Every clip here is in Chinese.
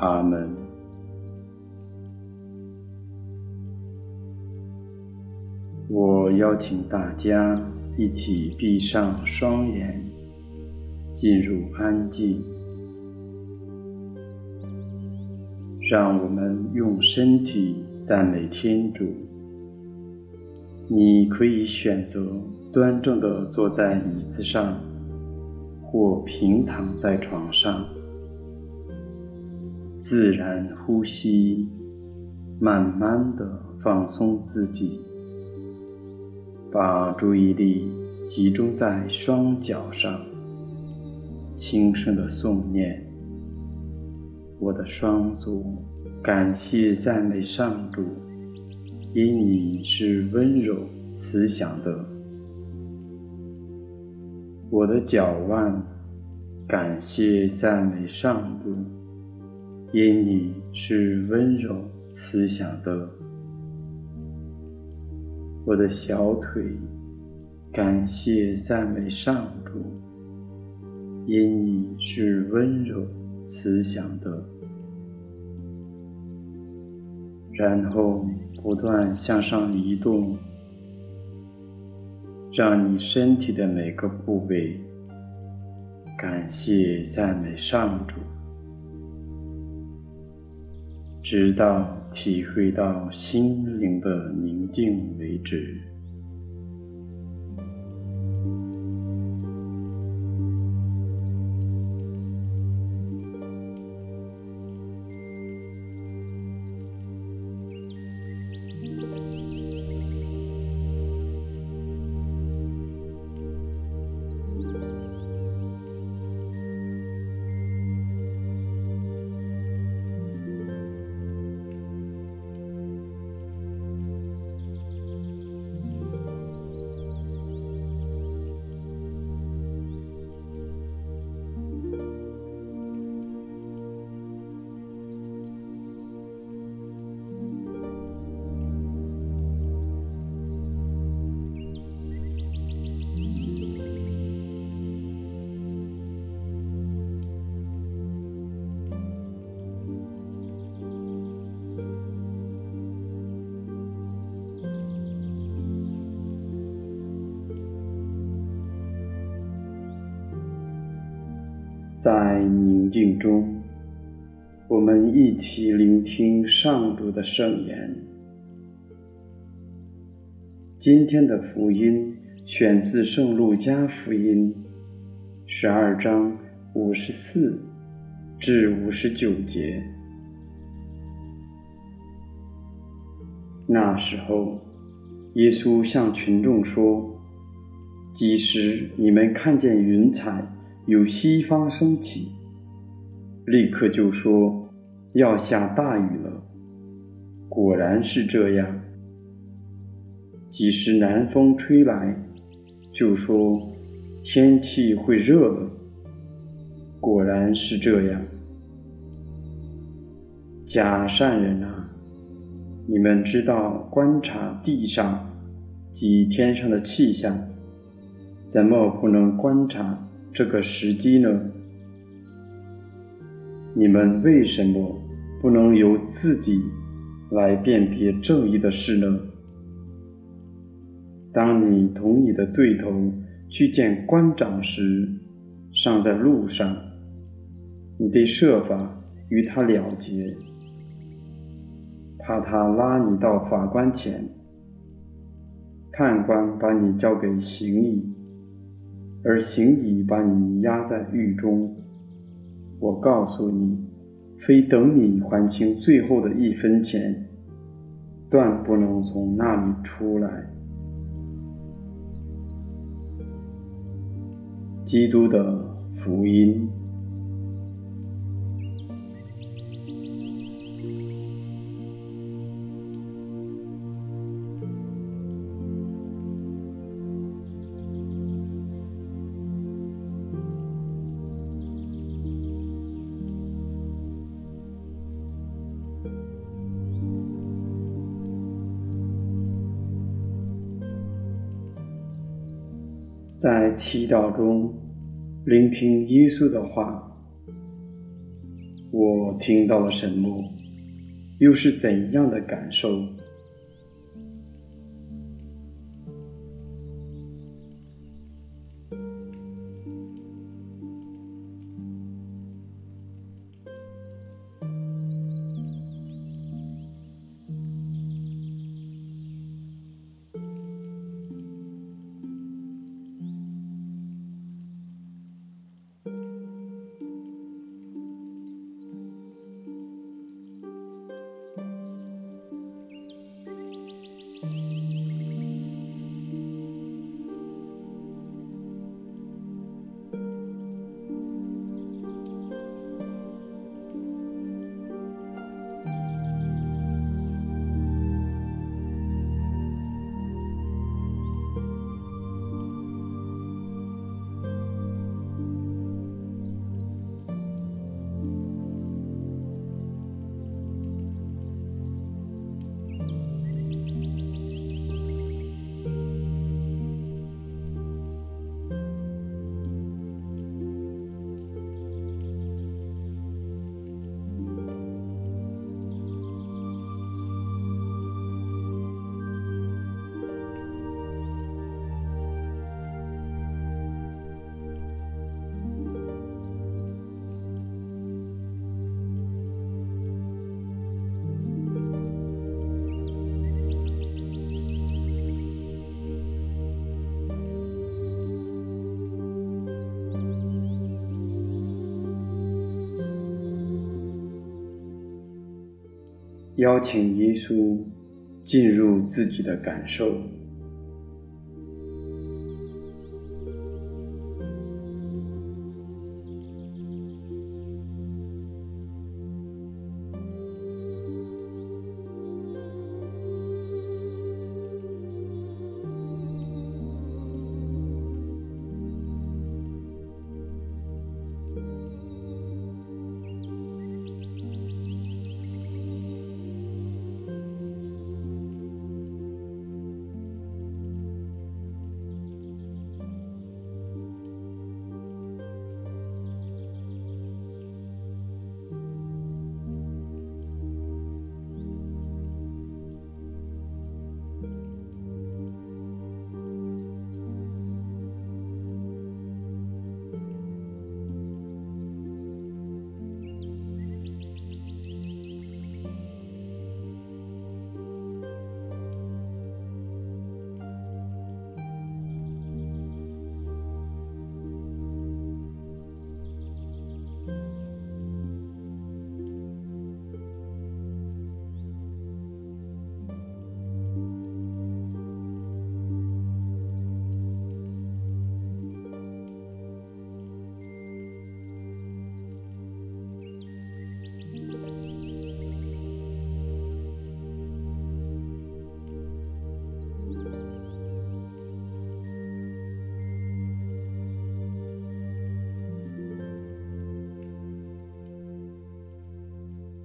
阿门。我邀请大家一起闭上双眼，进入安静。让我们用身体赞美天主。你可以选择端正地坐在椅子上，或平躺在床上，自然呼吸，慢慢的放松自己，把注意力集中在双脚上，轻声的诵念：“我的双足，感谢赞美上主。”因你是温柔慈祥的，我的脚腕，感谢赞美上主。因你是温柔慈祥的，我的小腿，感谢赞美上主。因你是温柔慈祥的，然后。不断向上移动，让你身体的每个部位感谢赞美上主，直到体会到心灵的宁静为止。在宁静中，我们一起聆听上主的圣言。今天的福音选自《圣路加福音》十二章五十四至五十九节。那时候，耶稣向群众说：“即使你们看见云彩，”有西方升起，立刻就说要下大雨了。果然是这样。即使南风吹来，就说天气会热了。果然是这样。假善人啊，你们知道观察地上及天上的气象，怎么不能观察这个时机呢？你们为什么不能由自己来辨别正义的事呢？当你同你的对头去见官长时，尚在路上，你得设法与他了结，怕他拉你到法官前，判官把你交给刑役。而刑已把你压在狱中，我告诉你，非等你还清最后的一分钱，断不能从那里出来。基督的福音。在祈祷中聆听耶稣的话，我听到了什么？又是怎样的感受？邀请耶稣进入自己的感受。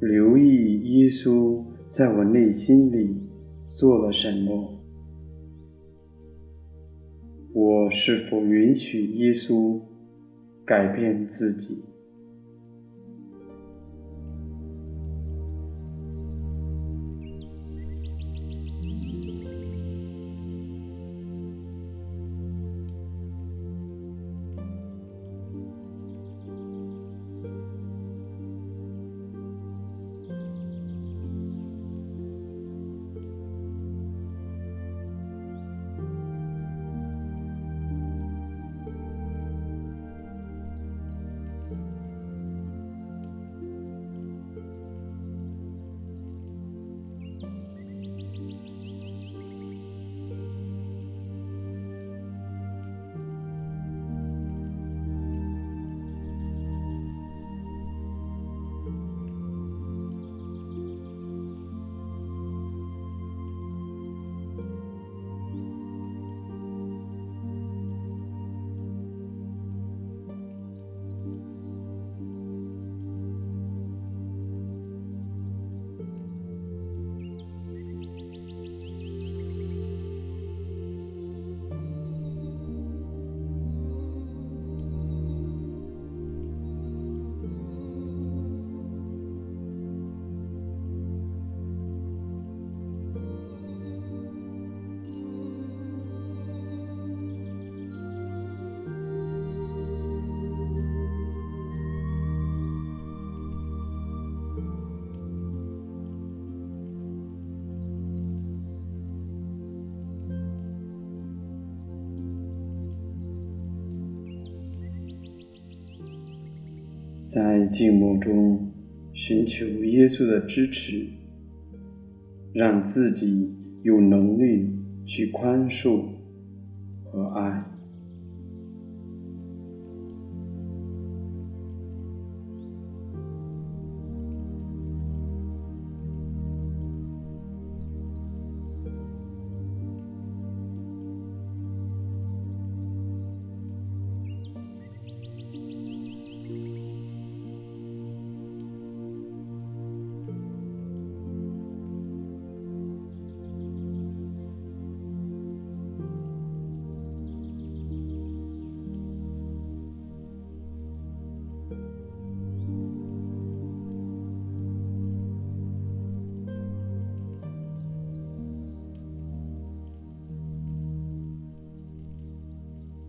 留意耶稣在我内心里做了什么？我是否允许耶稣改变自己？在静默中寻求耶稣的支持，让自己有能力去宽恕和爱。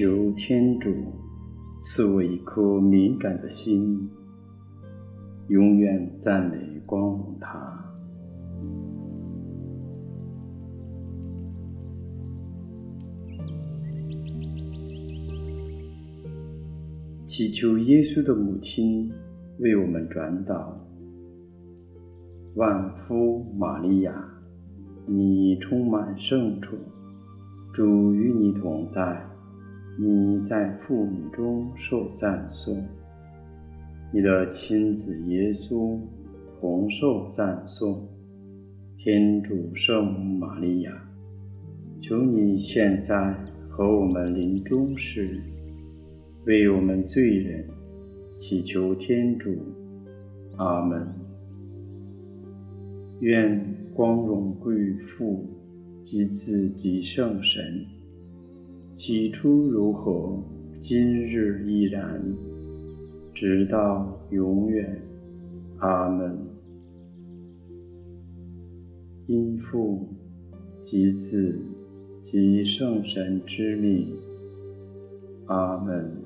求天主赐我一颗敏感的心，永远赞美光荣他。祈求耶稣的母亲为我们转祷。万福玛利亚，你充满圣宠，主与你同在。你在父女中受赞颂，你的亲子耶稣同受赞颂。天主圣母玛利亚，求你现在和我们临终时，为我们罪人祈求天主。阿门。愿光荣归于父及子及圣神。起初如何，今日依然，直到永远。阿门。因父及子及圣神之名。阿门。